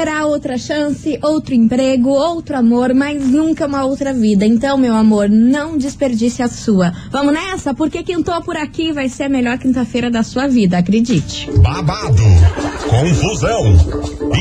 haverá outra chance, outro emprego, outro amor, mas nunca uma outra vida. Então, meu amor, não desperdice a sua. Vamos nessa? Porque quintou por aqui vai ser a melhor quinta-feira da sua vida, acredite. babado, confusão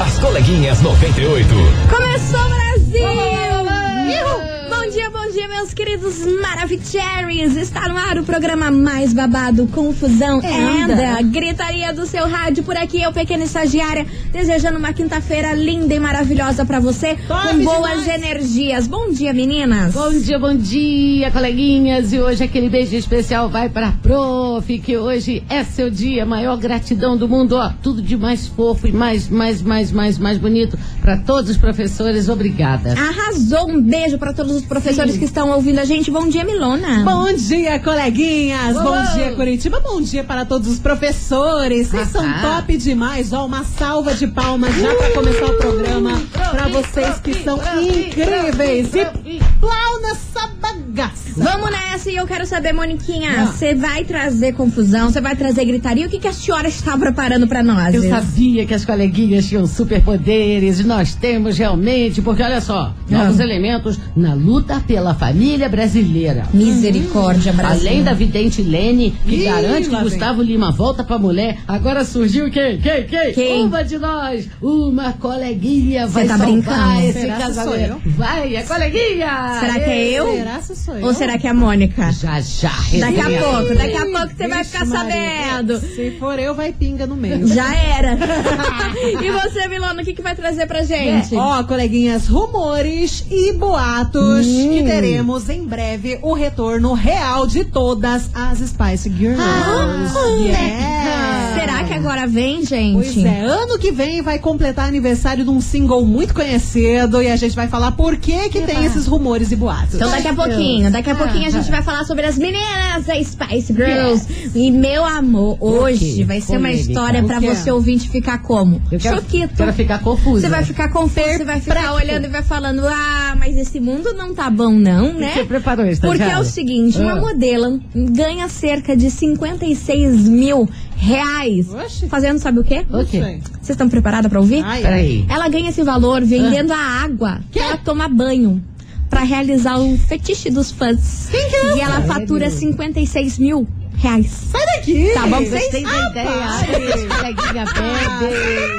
As coleguinhas 98. Começou, Brasil! Ihu! Bom dia, bom dia, meus queridos Maravicheries! Está no ar o programa mais babado, confusão É, and anda. gritaria do seu rádio. Por aqui, eu, pequena estagiária, desejando uma quinta-feira linda e maravilhosa pra você, Top com boas demais. energias. Bom dia, meninas! Bom dia, bom dia, coleguinhas. E hoje aquele beijo especial vai pra prof, que hoje é seu dia. Maior gratidão do mundo, ó. Tudo de mais fofo e mais, mais, mais, mais, mais bonito pra todos os professores. Obrigada. Arrasou! Um beijo pra todos os professores que estão ouvindo a gente. Bom dia, Milona! Bom dia, coleguinhas! Uou! Bom dia, Curitiba! Bom dia para todos os professores! Vocês são top demais! Ó, uma salva de palmas já para começar o programa para vocês que são incríveis! E plau nessa bagaça! Vamos nessa e eu quero saber, Moniquinha, você vai trazer confusão, você vai trazer gritaria? O que, que a senhora está preparando pra nós? Eu sabia que as coleguinhas tinham superpoderes e nós temos realmente, porque olha só, novos elementos na luta pela família brasileira. Misericórdia, Brasil. Além da vidente Lene, que Ih, garante que lá vem. Gustavo Lima volta pra mulher, agora surgiu quem? Quem? Quem? Quem? Uma de nós, uma coleguinha vai tá salvar brincando? esse Será casamento. Vai, a coleguinha! Será que é eu? Será que sou eu? Ou será que é a Mônica? Já, já. Daqui a pouco, daqui a pouco você vai ficar Maria. sabendo. Se for eu, vai pinga no meio. Já era. e você, Milona, o que, que vai trazer pra gente? Ó, coleguinhas, rumores e boatos Hum. que teremos em breve o retorno real de todas as Spice Girls. Ah, Yeah. Será que agora vem, gente? Pois é, ano que vem vai completar aniversário de um single muito conhecido e a gente vai falar por que que tem esses rumores e boatos. Então daqui a pouquinho, daqui a pouquinho a gente vai falar sobre as meninas da Spice Girls. E meu amor, hoje vai ser uma história quê? você ouvinte ficar como? Eu quero, Choquito. quero ficar confusa. Você vai ficar confuso, você vai ficar olhando e vai falando, ah, mas esse mundo não tá bom não, né? Você preparou isso, Porque é o seguinte, uma Ah. modelo ganha cerca de 56 mil reais. Oxe. Fazendo sabe o quê? O quê? Vocês estão preparadas pra ouvir? Ai, Peraí. Ela ganha esse valor vendendo a água que ela toma banho pra realizar o fetiche dos fãs. Quem que é? E ela fatura 56 mil reais. Sai daqui! Tá bom pra vocês? ideia.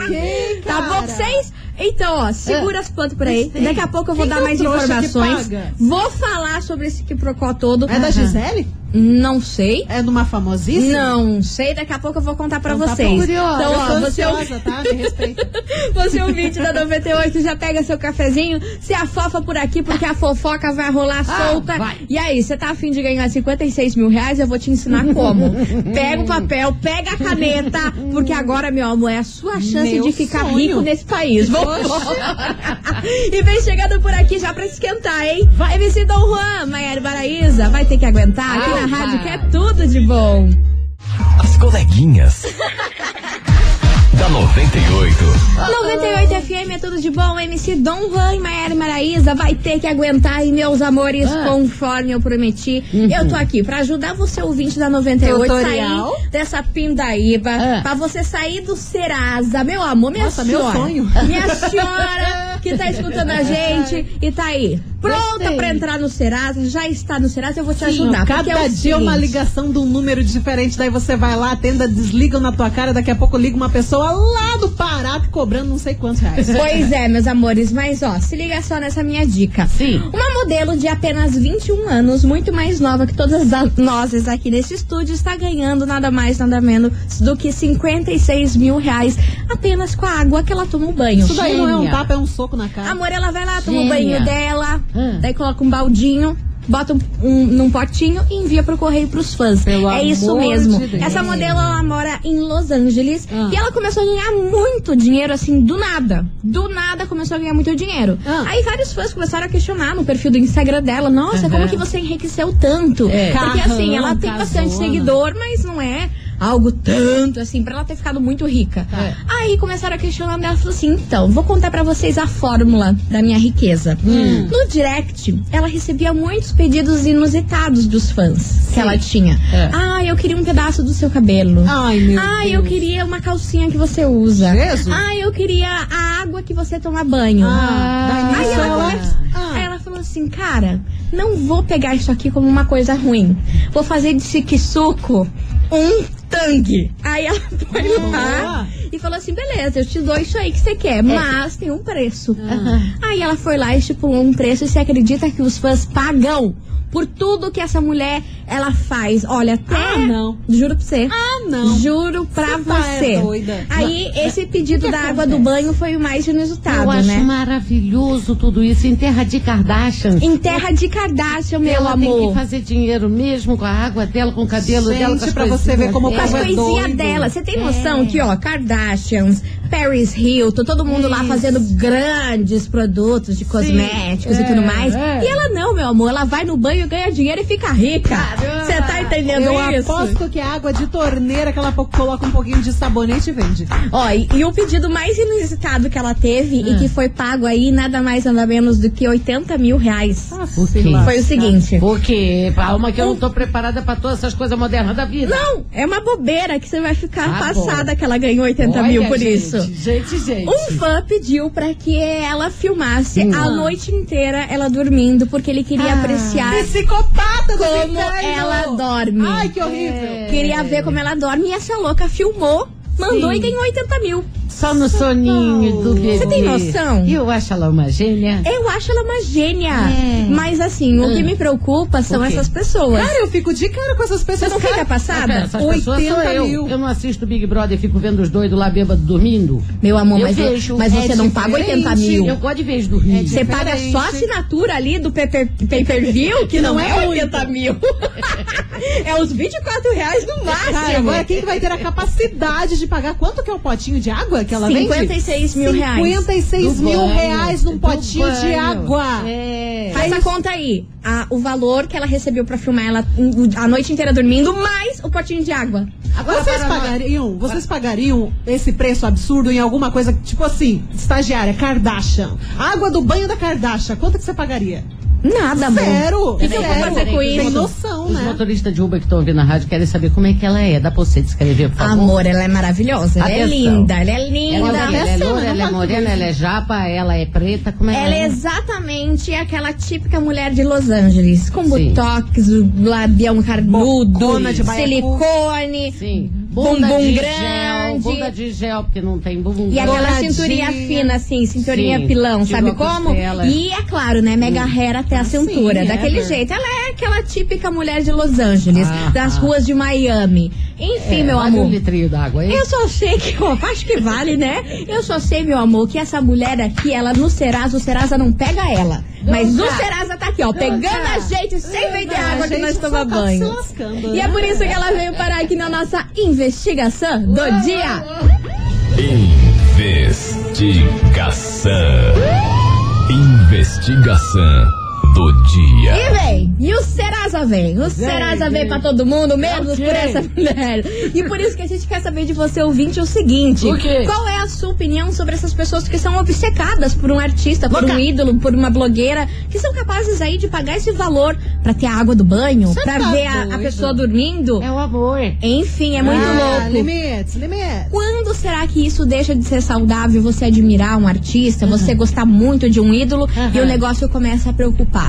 Bebe. Tá bom pra vocês? Então, ó, segura as plantas por aí. Daqui a pouco eu vou Quem dar é mais informações. Vou falar sobre esse quiprocó todo. É da Gisele? Não sei. É numa famosíssima? Não sei, daqui a pouco eu vou contar pra Então tá vocês. bom. Curiosa. Então, ó, você ansiosa, tá? Me respeita. Você ouvinte da 98, já pega seu cafezinho, se afofa por aqui, porque a fofoca vai rolar Ah, solta. vai. E aí, você tá afim de ganhar 56 mil reais? Eu vou te ensinar como. pega o papel, pega a caneta, porque agora, meu amor, é a sua chance Meu de ficar sonho. rico nesse país. Vambora. e vem chegando por aqui já pra esquentar, hein? Vai, MC Dom Juan, Maiara vai ter que aguentar aqui na Rádio, que é tudo de bom. As coleguinhas. da 98. 98 FM é tudo de bom. MC Dom Juan e Maiara Maraísa vai ter que aguentar aí, meus amores, Ah. conforme eu prometi. Eu tô aqui pra ajudar você, ouvinte da 98, Tutorial. sair dessa pindaíba, Ah. pra você sair do Serasa. Meu amor, minha Nossa, meu senhora. sonho. Minha senhora que tá escutando a gente e tá aí. Pronta pra entrar no Serasa, já está no Serasa, eu vou te ajudar. Cada porque é dia uma seguinte, ligação de um número diferente, daí você vai lá, atenda, desligam na tua cara, daqui a pouco liga uma pessoa lá do Pará cobrando não sei quantos reais. Pois é, meus amores, mas ó, se liga só nessa minha dica. Sim. Uma modelo de apenas 21 anos, muito mais nova que todas nós aqui nesse estúdio, está ganhando nada mais, nada menos do que 56 mil reais apenas com a água que ela toma o banho. Isso daí não é um Gênia. tapa, é um soco na cara. Amor, ela vai lá, toma o Gênia. banho dela, Hum. daí coloca um baldinho, bota um, um- num potinho e envia pro correio pros fãs. Pelo é isso mesmo. de. Essa modelo, ela mora em Los Angeles Ah. e ela começou a ganhar muito dinheiro, assim, do nada. Do nada começou a ganhar muito dinheiro. Ah. Aí vários fãs começaram a questionar no perfil do Instagram dela, nossa, como que você enriqueceu tanto? É. Porque assim, ela tem bastante seguidor, mas não é algo tanto assim pra ela ter ficado muito rica. É. Aí começaram a questionar ela falou assim: então, vou contar pra vocês a fórmula da minha riqueza. Hum. No direct, ela recebia muitos pedidos inusitados dos fãs que ela tinha. É. Ah, eu queria um pedaço do seu cabelo. Ai, meu Ah, Deus. eu queria uma calcinha que você usa. Jesus. Ah, eu queria a água que você toma banho. Ah, daí Aí ela, falou- Ah. aí ela falou assim, cara, não vou pegar isso aqui como uma coisa ruim. Vou fazer de Sikisuko um tangue. Aí ela foi Boa. lá e falou assim, beleza, eu te dou isso aí que você quer, mas tem um preço. Aí ela foi lá e estipulou um preço e você acredita que os fãs pagam por tudo que essa mulher ela faz. Olha, até. Ah, não. Juro pra você. Ah, não. Juro pra Você tá é você. doida. Aí, esse pedido da água do banho foi o mais inusitado, Eu acho né? maravilhoso tudo isso. Em terra de Kardashian. Em terra de Kardashian, meu ela tem amor. que fazer dinheiro mesmo com a água dela, com o cabelo Gente, dela. Com as pra você coisinhas ver como Com as é coisinhas doido. dela. Você tem noção que, ó, Kardashians, Paris Hilton, todo mundo lá fazendo grandes produtos de cosméticos e tudo mais. é. E ela não, meu amor. Ela vai no banho, ganha dinheiro e fica rica. Você tá entendendo Eu isso? aposto que é água de torneira que ela coloca um pouquinho de sabonete e vende. Ó, e, e o pedido mais inusitado que ela teve Ah. e que foi pago aí nada mais nada menos do que 80 mil reais. O quê? Foi o seguinte. Porque, calma, que eu não tô preparada pra todas essas coisas modernas da vida. Não, é uma bobeira que você vai ficar Ah, passada que ela ganhou 80 Olha, mil por gente, isso. Gente, gente. Um fã pediu pra que ela filmasse Hum. a noite inteira ela dormindo, porque ele queria Ah. apreciar Psicopata do como inferno. ela dorme. Ai, que horrível. É. Queria ver como ela dorme e essa louca filmou, mandou Sim. e ganhou 80 mil. Só no soninho do bebê. Você tem noção? Eu acho ela uma gênia. Eu acho ela uma gênia. É. Mas assim, o que Hum. me preocupa são essas pessoas. Cara, eu fico de cara com essas Você pessoas. não fica passada? Essas pessoas sou 80 eu. mil. Eu não assisto Big Brother e fico vendo os doidos lá bêbados dormindo. Meu amor, Eu mas, vejo. mas É você não paga 80 diferente. mil. Eu gosto de ver eles dormindo. Você paga diferente. só a assinatura ali do pay-per- pay-per-view, que não, não é é 80 mil. é os 24 reais no máximo. Cara, agora quem que vai ter a capacidade de pagar quanto que é o potinho de água que ela vende? 56 mil reais. 56 Do mil banho. reais num potinho de água. É. Faz a conta aí. A- o valor que ela recebeu pra filmar ela a noite inteira dormindo, mais o potinho de água. Agora Vocês pagariam, vocês pagariam esse preço absurdo em alguma coisa, tipo assim, estagiária, Kardashian. Água do banho da Kardashian, quanto que você pagaria? Nada, amor. Sério? O que, que eu vou fazer com Tem isso? noção, Os né? motoristas de Uber que estão ouvindo na rádio querem saber como é que ela é. Dá pra você descrever, por favor? Amor, ela é maravilhosa. Ela é linda, ela é Ela, linda. é o quê? ela é loura, não ela é morena, ela é japa, ela é preta, como é que Ela é é? exatamente aquela típica mulher de Los Angeles, com Sim. botox, labião carnudo, silicone, Sim. bumbum de grande. Gel, bunda de gel, porque não tem bumbum E aquela Douradinha. cinturinha fina, assim, cinturinha Sim, pilão, sabe como? costela. E é claro, né, mega hair até a cintura, sim, daquele ever. jeito. Ela é aquela típica mulher de Los Angeles, Ah, das ah. ruas de Miami. Enfim, É, meu vale amor. um litrinho d'água, hein? Eu só sei que, ó, acho que vale, né? Eu só sei, meu amor, que essa mulher aqui, ela no Serasa, o Serasa não pega ela. Mas o. Serasa tá aqui, ó, pegando a gente sem vender água que nós tomamos tá banho. se lascando, E é né? por isso que ela veio parar aqui na nossa investigação do dia. Investigação. Investigação do dia. E vem, e o Serasa vem. O Serasa vem pra todo mundo, menos Ok. por essa mulher. E por isso que a gente quer saber de você, ouvinte, o seguinte: O quê? qual é a sua opinião sobre essas pessoas que são obcecadas por um artista, por um ídolo, por uma blogueira, que são capazes aí de pagar esse valor pra ter a água do banho, Cê pra tá ver a, a pessoa dormindo? É o amor. Enfim, é muito ah, louco. Limites, limites. Quando será que isso deixa de ser saudável? Você admirar um artista, você gostar muito de um ídolo e o negócio começa a preocupar.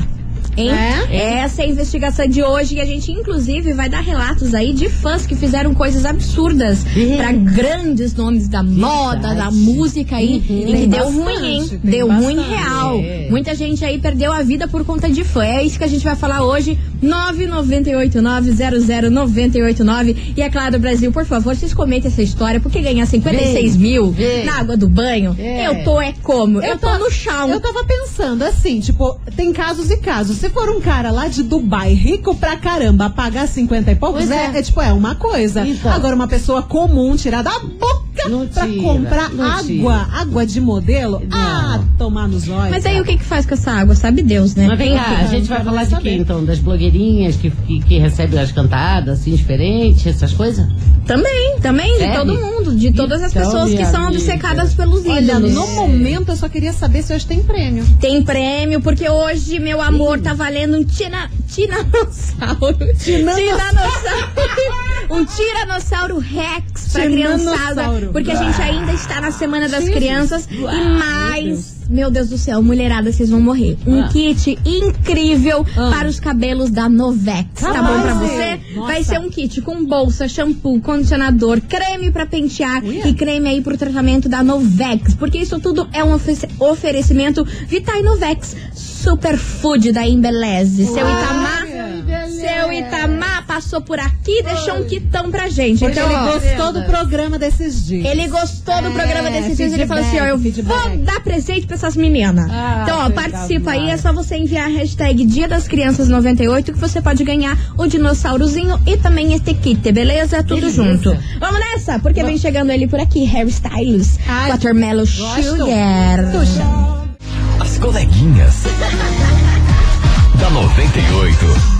Hein? É? Essa é a investigação de hoje e a gente, inclusive, vai dar relatos aí de fãs que fizeram coisas absurdas É. pra grandes nomes da moda, da música aí, e que deu bastante, ruim, hein? Deu ruim bastante. real. É. Muita gente aí perdeu a vida por conta de fã. É isso que a gente vai falar hoje. 998900989. E é claro, Brasil, por favor, vocês comentem essa história, porque ganhar 56 Vem, mil na água do banho, É. eu tô é como? Eu, tô ta- no chão. Eu tava pensando assim, tipo, tem casos e casos. Se for um cara lá de Dubai, rico pra caramba, pagar 50 e poucos, é, é. é tipo, é uma coisa. Então. Agora, uma pessoa comum tirar da boca Não pra tira, comprar não água, tira. água de modelo, ah, tomar nos olhos. Mas aí o que que faz com essa água? Sabe Deus, né? Mas vem cá, a gente vai falar de quê então? Das blogueirinhas que, que, que recebem as cantadas, assim, diferentes, essas coisas? Também, também, de Sério? todo mundo, de todas as Então, pessoas que são amiga. obcecadas pelos Olha, ídolos. no momento eu só queria saber se hoje tem prêmio. Tem prêmio, porque hoje, meu amor, tá valendo um tina, tiranossauro. Tiranossauro. um tiranossauro Rex pra criançada. Porque a gente ainda está na Semana das. Crianças. E mais. Meu Deus do céu, mulherada, vocês vão morrer. Um Ah. kit incrível Ah. para os cabelos da Novex. Tá Capaz, bom pra você? Nossa. Vai ser um kit com bolsa, shampoo, condicionador, creme pra pentear Uia. e creme aí pro tratamento da Novex. Porque isso tudo é um ofe- oferecimento Vitai Novex, superfood da Embeleze. Seu Itamar, seu Itamar passou por aqui e deixou um quitão pra gente. Porque Então, ele ó, gostou do programa desses dias. ele gostou do É, programa desses dias. Ele falou assim: ó, eu feedback, vou dar presente pra essas meninas. Ah, então, ó, coisa participa aí. É só você enviar a hashtag Dia das Crianças 98 que você pode ganhar o dinossaurozinho e também este kit, beleza? Tudo Beleza. junto. Vamos nessa, porque vem chegando ele por aqui, Harry Styles, Ai, Watermelon. Sugar. As coleguinhas. da 98.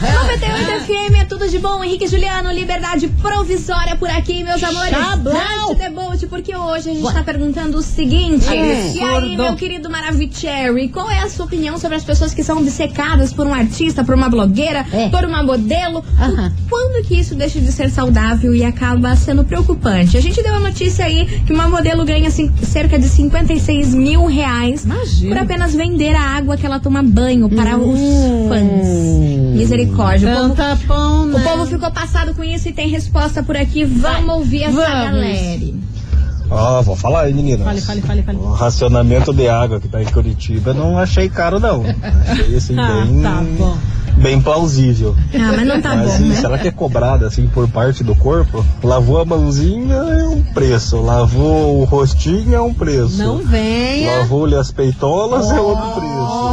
98 FM é tudo de bom. Henrique Juliano, liberdade provisória por aqui, meus amores. Chablau. Debote, porque hoje a gente tá perguntando o seguinte. E aí, meu querido Maravicherry, qual é a sua opinião sobre as pessoas que são obcecadas por um artista, por uma blogueira, É. por uma modelo? Aham. Quando que isso deixa de ser saudável e acaba sendo preocupante? A gente deu a notícia aí que uma modelo ganha cerca de 56 mil reais Imagina. por apenas vender a água que ela toma banho para os fãs. Misericórdia. O povo, pão, né? o povo ficou passado com isso e tem resposta por aqui. Vamos ouvir essa Vamos. galera. Ó, vou falar aí, meninas. Fale, fale, fale, fale. O racionamento de água que tá em Curitiba não achei caro, não. Achei assim, Ah, bem, tá bom. bem plausível. Ah, mas não tá Mas bom, assim, né? se ela quer cobrada assim por parte do corpo, lavou a mãozinha é um preço, lavou o rostinho é um preço. Não venha. Lavou-lhe as peitolas é outro preço,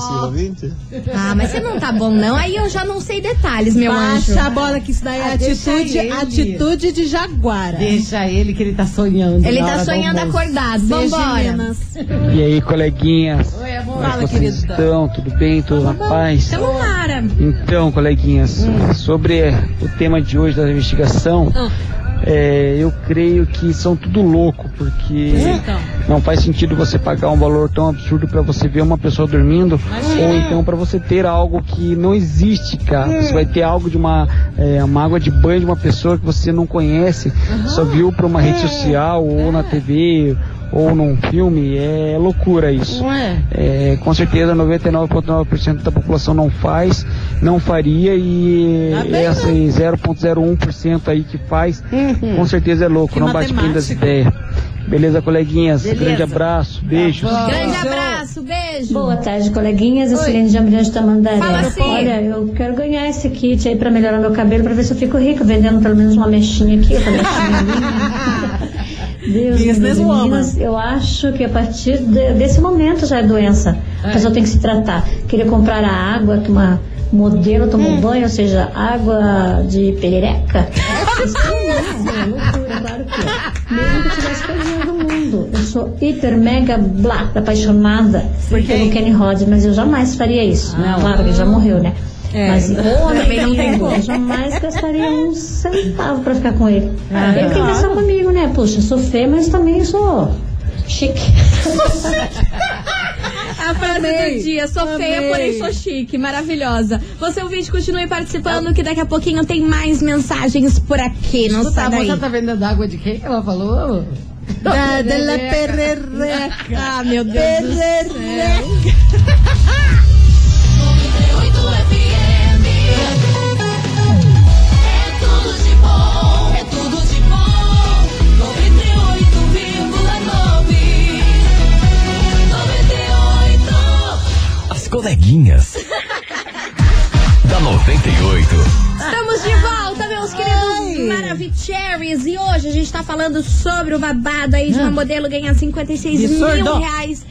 sucessivamente. Ah, mas você não tá bom, não. Aí eu já não sei detalhes, meu anjo. Baixa a bola que isso daí é Ah, atitude, ele. atitude de jaguara. Deixa ele que ele tá sonhando. Ele tá sonhando acordado. Vambora. meninas. E aí, coleguinhas? Oi, amor. Fala, Como vocês querido. estão? Tudo bem? Tudo na paz? Tamo Mara. Então, coleguinhas, sobre o tema de hoje da investigação, é, eu creio que são tudo louco, porque Então. não faz sentido você pagar um valor tão absurdo para você ver uma pessoa dormindo, ou então para você ter algo que não existe, cara. Você vai ter algo de uma, é, uma água de banho de uma pessoa que você não conhece, só viu por uma rede social ou na TV ou num filme, é loucura isso. Não é? É, com certeza 99,9% da população não faz, não faria e Tá bem, esse 0,01% aí que faz, Uhum. com certeza é louco, Que não bate bem das matemática. ideias. Beleza, coleguinhas? Beleza. Grande abraço, beijos. Tá. Grande abraço, beijo. Boa tarde, coleguinhas. Eu sou de Ambiente Tamandaré. Fala assim. Olha, eu quero ganhar esse kit aí pra melhorar meu cabelo, pra ver se eu fico rica, vendendo pelo menos uma mexinha aqui, outra mexinha ali. Deus, woman. meninas, eu acho que a partir de- desse momento já é doença. A pessoa tem que se tratar. Queria comprar a água que uma modelo tomou banho, ou seja, água de perereca. Isso é, é loucura, claro que é. Mesmo que eu tivesse todo o mundo. Eu sou hiper, mega, blá, apaixonada pelo Kenny Rogers, mas eu jamais faria isso. Claro, ele já morreu, né? É. Mas homem Também não tem eu como. jamais gastaria um centavo pra ficar com ele. ele tem que pensar comigo, né? Puxa, eu sou feia, mas também sou chique. A frase Amei. do dia, sou feia, Amei. porém sou chique, maravilhosa. Você ouvinte, continue participando que daqui a pouquinho tem mais mensagens por aqui, não Tá, sai a daí. moça tá vendendo água de quem que ela falou? Da, de la perereca. Ah, meu Deus do coleguinhas. da 98. Estamos de volta, meus queridos Maravicheries. E hoje a gente tá falando sobre o babado aí de uma modelo ganhar 56 mil reais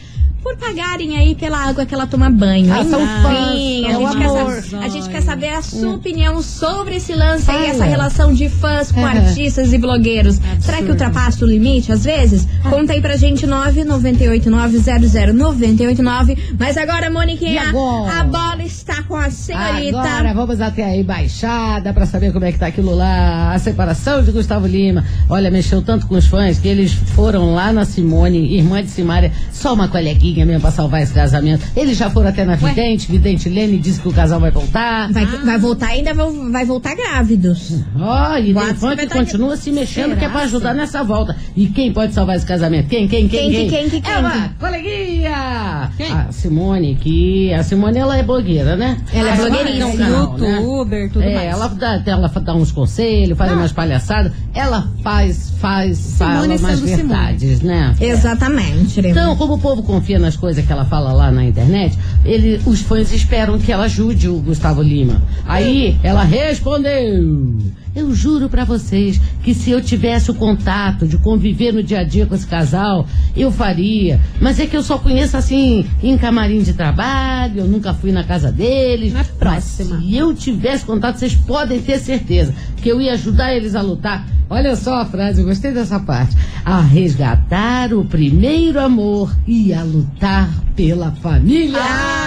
por pagarem aí pela água que ela toma banho. Ah, são Enfim, fãs, a, gente amor. saber, a gente quer saber a sua opinião sobre esse lance aí, essa relação de fãs com Uhum. artistas e blogueiros. Será que ultrapassa o limite às vezes? Conta aí pra gente, 998900989. Mas agora, Moniquinha, agora? a bola está com a senhorita. Agora vamos até a embaixada pra saber como é que tá aquilo lá. A separação de Gustavo Lima. Olha, mexeu tanto com os fãs que eles foram lá na Simone, irmã de Simária, só uma coleguinha mesmo pra salvar esse casamento. Eles já foram até na Vidente, Vidente Lene disse que o casal vai voltar. Vai, vai voltar ainda, vai, vai voltar grávidos. Ó, e fã que continua se mexendo, Será, que é pra ajudar nessa volta. E quem pode salvar esse casamento? Quem, quem, quem, Quem que- quem que- quem Ela, coleguinha! A Simone, que... A Simone, ela é blogueira, né? Ela é Ah, blogueiríssima. tem um canal, né? Youtuber, tudo é, mais. ela dá, ela dá uns conselhos, faz umas palhaçadas. Ela faz, faz, fala Simone umas sendo Simone. verdades, né? Exatamente. Então, como o povo confia nas coisas que ela fala lá na internet, ele, os fãs esperam que ela ajude o Gustavo Lima. Aí ela respondeu: Eu juro pra vocês que se eu tivesse o contato de conviver no dia a dia com esse casal, eu faria. Mas é que eu só conheço assim em camarim de trabalho, eu nunca fui na casa deles. Na próxima. Mas se eu tivesse contato, vocês podem ter certeza que eu ia ajudar eles a lutar. Olha só a frase, eu gostei dessa parte. A resgatar o primeiro amor e a lutar pela família. Ah,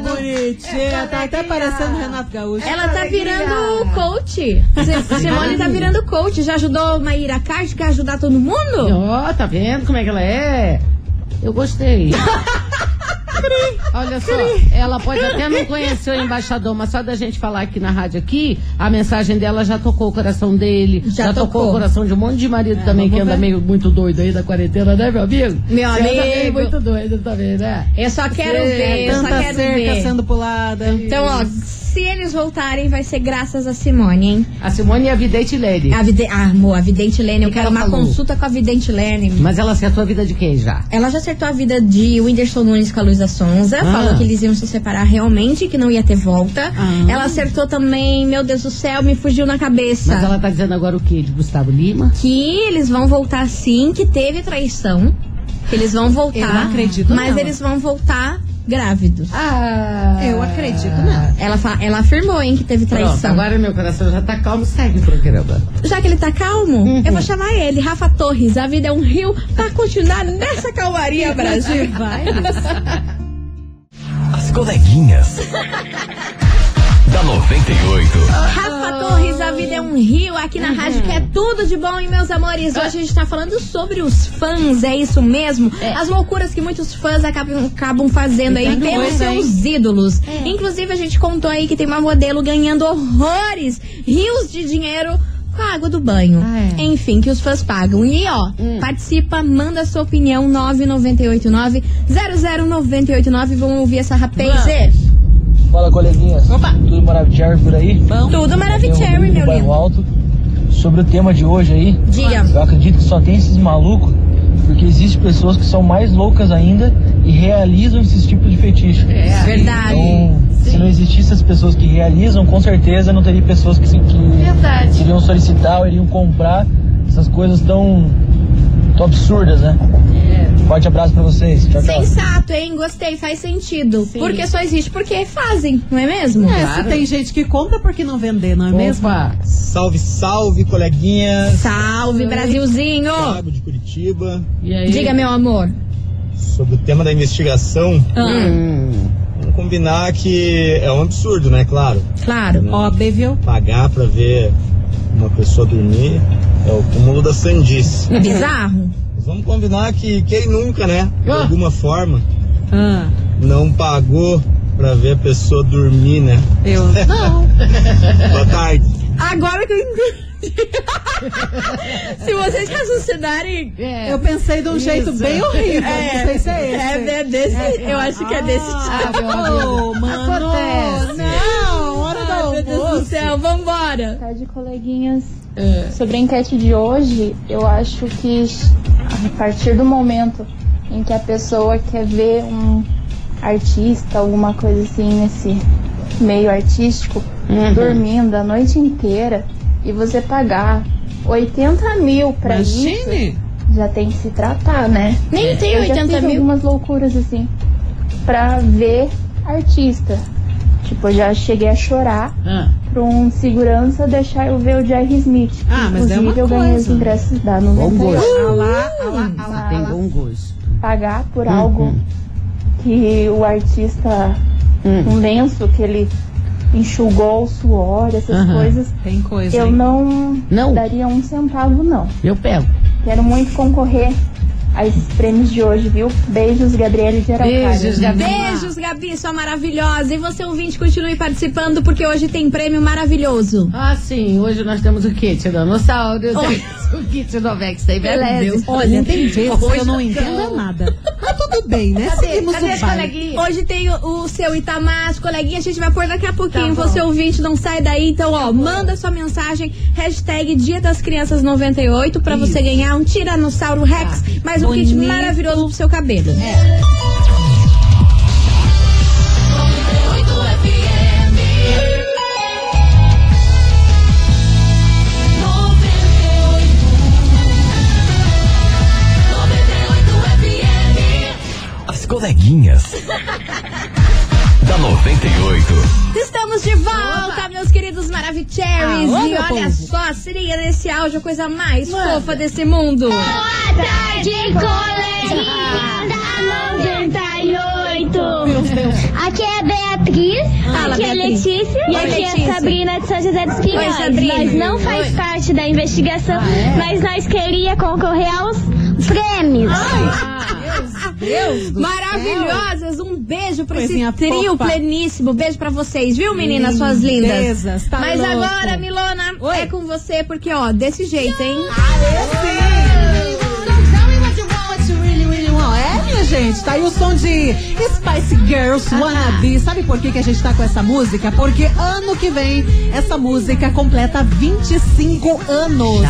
não- bonitinha. Tá até parecendo Renato Gaúcho. Ela tá virando coach. Si- Simone tá virando coach. Já ajudou Maíra Card, quer ajudar todo mundo? Ó, tá vendo como é que ela é? Eu gostei. Olha só, ela pode até não conhecer o embaixador, mas só da gente falar aqui na rádio aqui, a mensagem dela já tocou o coração dele, Já já, tocou. tocou. o coração de um monte de marido também que anda ver. meio muito doido aí da quarentena, né, meu amigo? Meu Você anda meio amigo. muito doido também, né? Eu só quero É, ver, eu só quero cerca ver. sendo pulada. Então, ó, se eles voltarem, vai ser graças a Simone, hein? A Simone e a Vidente Lene. A vide... Ah, amor, a Vidente Lene. Eu que quero uma falou? consulta com a Vidente Lene. Mas ela acertou a vida de quem já? Ela já acertou a vida de Whindersson Nunes com a Luísa Sonza. Ah. Falou que eles iam se separar realmente, que não ia ter volta. Ah. Ela acertou também, meu Deus do céu, me fugiu na cabeça. Mas ela tá dizendo agora o quê? De Gustavo Lima? Que eles vão voltar sim, que teve traição. Que eles vão voltar. Eu não acredito Mas nela. eles vão voltar grávidos. Ah! Eu acredito nela. Ela, fa- ela afirmou, hein, que teve Pronto, traição. agora meu coração já tá calmo, segue o programa. Já que ele tá calmo, Uhum. eu vou chamar ele, Rafa Torres. A vida é um rio pra continuar nessa calmaria, Brasil. Vai. As coleguinhas. da 98. Rafa Torres, a vida é um rio aqui na rádio que é tudo de bom, e meus amores. Hoje a gente tá falando sobre os fãs, é isso mesmo? As loucuras que muitos fãs acabam, acabam fazendo aí pelos doido, seus ídolos. Inclusive, a gente contou aí que tem uma modelo ganhando horrores, rios de dinheiro. Com a água do banho. Ah, é. Enfim, que os fãs pagam. E ó, participa, manda sua opinião 9989-00989. Vamos ouvir essa rapaz. Fala, coleguinhas. Opa. Tudo maravilhoso por aí? Tudo maravilhoso, meu lindo. Alto. Sobre o tema de hoje aí, Diga. eu acredito que só tem esses malucos, porque existem pessoas que são mais loucas ainda e realizam esses tipos de fetiche. É, Verdade. Então, se não existissem as pessoas que realizam, com certeza não teria pessoas que, se- que Verdade. iriam solicitar ou iriam comprar essas coisas tão, tão absurdas, né? Forte abraço pra vocês. Tchau, tchau. Sensato, hein? Gostei, faz sentido. Porque só existe porque fazem, não é mesmo? É, Claro. se tem gente que compra, por que não vender, não é mesmo? Opa! Salve, salve, coleguinhas. Salve, Brasilzinho! Thiago de Curitiba. E aí? Diga, meu amor. Sobre o tema da investigação, Ah, Hum. Combinar que é um absurdo, né? Claro. claro. Ó, viu? Pagar pra ver uma pessoa dormir é o cúmulo da sandice. É bizarro? Mas vamos combinar que quem nunca, né? De Ah. alguma forma, Ah, não pagou pra ver a pessoa dormir, né? eu. Não. Boa tarde. Agora que eu entendi. Se vocês raciocinarem. É. Eu pensei de um jeito Isso. bem horrível. não sei se é esse. É, é desse. Eu acho que é desse Ah, tipo. Ô, mano. Acontece. Não, hora do Ai, meu Deus do céu, vambora. tarde, coleguinhas. É. Sobre a enquete de hoje, eu acho que a partir do momento em que a pessoa quer ver um artista, alguma coisa assim nesse meio artístico, Uhum. dormindo a noite inteira e você pagar 80 mil pra isso, Imagine. já tem que se tratar, né? Nem tem eu já 80 fiz mil. algumas loucuras assim pra ver artista. Tipo, eu já cheguei a chorar Ah. pra um segurança deixar eu ver o Jerry Smith. Ah, mas é Inclusive, uma eu ganhei os coisa. ingressos da Bom 98. gosto. Ah lá, ah lá, ah lá, Tem bom gosto. Pagar por Uhum. algo que o artista, Hum. um lenço que ele enxugou o suor, essas coisas, Tem coisa eu aí. não, Não. daria um centavo, não. Eu pego. Quero muito concorrer a esses prêmios de hoje, viu? Beijos, Gabriele de Araucária. Beijos, Gabi. Beijos, Gabi, sua maravilhosa. E você, ouvinte, continue participando, porque hoje tem prêmio maravilhoso. Ah, sim. Hoje nós temos o kit Dinossauro, temos o kit do Vex da Embeleze. Olha, tem vezes que eu não Hoje entendo nada. Bem, né? Cadê, Seguimos cadê o baile. Hoje tem o, o seu Itamar, as coleguinhas, a gente vai pôr daqui a pouquinho. Tá você ouvinte, não sai daí. Então, ó, manda sua mensagem, hashtag Dia das Crianças 98, pra você ganhar um Tiranossauro Rex, mais um kit Bonito. maravilhoso pro seu cabelo. É. coleguinhas. da 98. Estamos de volta, meus queridos Maravicheries. Alô, e meu olha povo. só, se liga nesse áudio, a coisa mais fofa desse mundo. Boa tarde, coleguinha da 98. Aqui é a Beatriz, Fala, aqui é a. Letícia E e aqui é Letícia? a Sabrina de São José dos Oi. Sabrina. Nós não faz Oi. parte da investigação, mas nós queria concorrer aos prêmios. Deus do Maravilhosas, um beijo pra Coisinha esse trio fofa. pleníssimo. Beijo pra vocês, viu, meninas, suas lindas? Tá Mas louco. agora, Milona, Oi. é com você, porque, ó, desse jeito, hein? É, gente, tá aí o som de Spice Girls Wannabe. Sabe por que, que a gente tá com essa música? Porque ano que vem essa música completa 25 anos.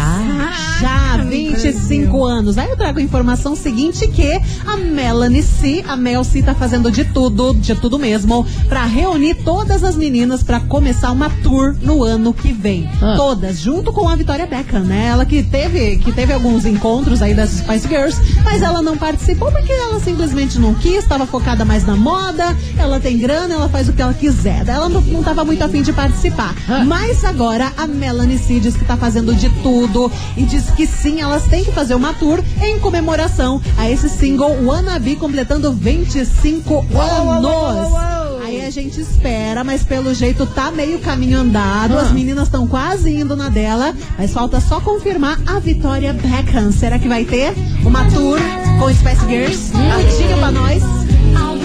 Já, 25 anos. Aí eu trago a informação seguinte que a Melanie C, a Mel C tá fazendo de tudo, de tudo mesmo, pra reunir todas as meninas pra começar uma tour no ano que vem. Ah. Todas, junto com a Vitória Beckham, né? Ela que teve, que teve alguns encontros aí das Spice Girls, mas ela não participou porque ela simplesmente não quis, estava focada mais na moda, ela tem grana, ela faz o que ela quiser. Ela não, não tava muito afim de participar. Mas agora a Melanie C diz que tá fazendo de tudo e diz que sim, elas têm que fazer uma tour em comemoração a esse single Wannabe completando 25 anos. Aí a gente espera, mas pelo jeito tá meio caminho andado. As meninas estão quase indo na dela, mas falta só confirmar a Vitória Beckham. Será que vai ter uma tour com Spice Girls? Diga pra nós.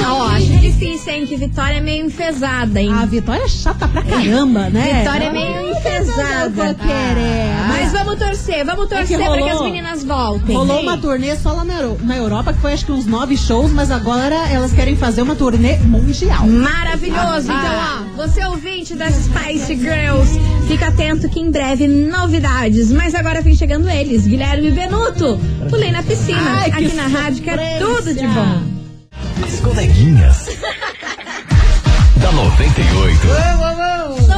Ah, ó, acho difícil, hein? Que Vitória é meio enfesada, hein? A Vitória é chata pra caramba, né? Vitória é meio não enfesada. querer. Mas vamos torcer, vamos É torcer pra que rolou- as meninas voltem. Rolou uma turnê só lá na, Euro- na Europa, que foi acho que uns nove shows, mas agora elas querem fazer uma turnê mundial. Maravilhoso. Então, ó, você ouvinte das Spice Girls, fica atento que em breve novidades. Mas agora vem chegando eles, Guilherme Benuto. Pulei na piscina, Ai, aqui na rádio, que é tudo de bom. As coleguinhas. da 98.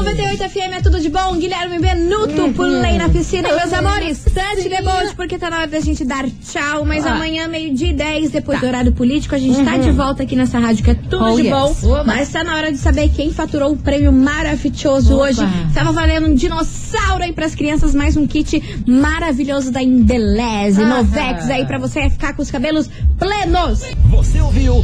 98 FM é tudo de bom. Guilherme Benuto, pulei na piscina, meus amores. Sete debote, porque tá na hora da gente dar tchau. Mas amanhã, meio-dia e 10, depois do horário político, a gente tá de volta aqui nessa rádio que é tudo Oh, de yes. bom. Oba. Mas tá na hora de saber quem faturou o prêmio maravilhoso Opa. hoje. Tava valendo um dinossauro aí pras crianças, mais um kit maravilhoso da Embeleze, Ah. Novex aí pra você ficar com os cabelos plenos. Você ouviu?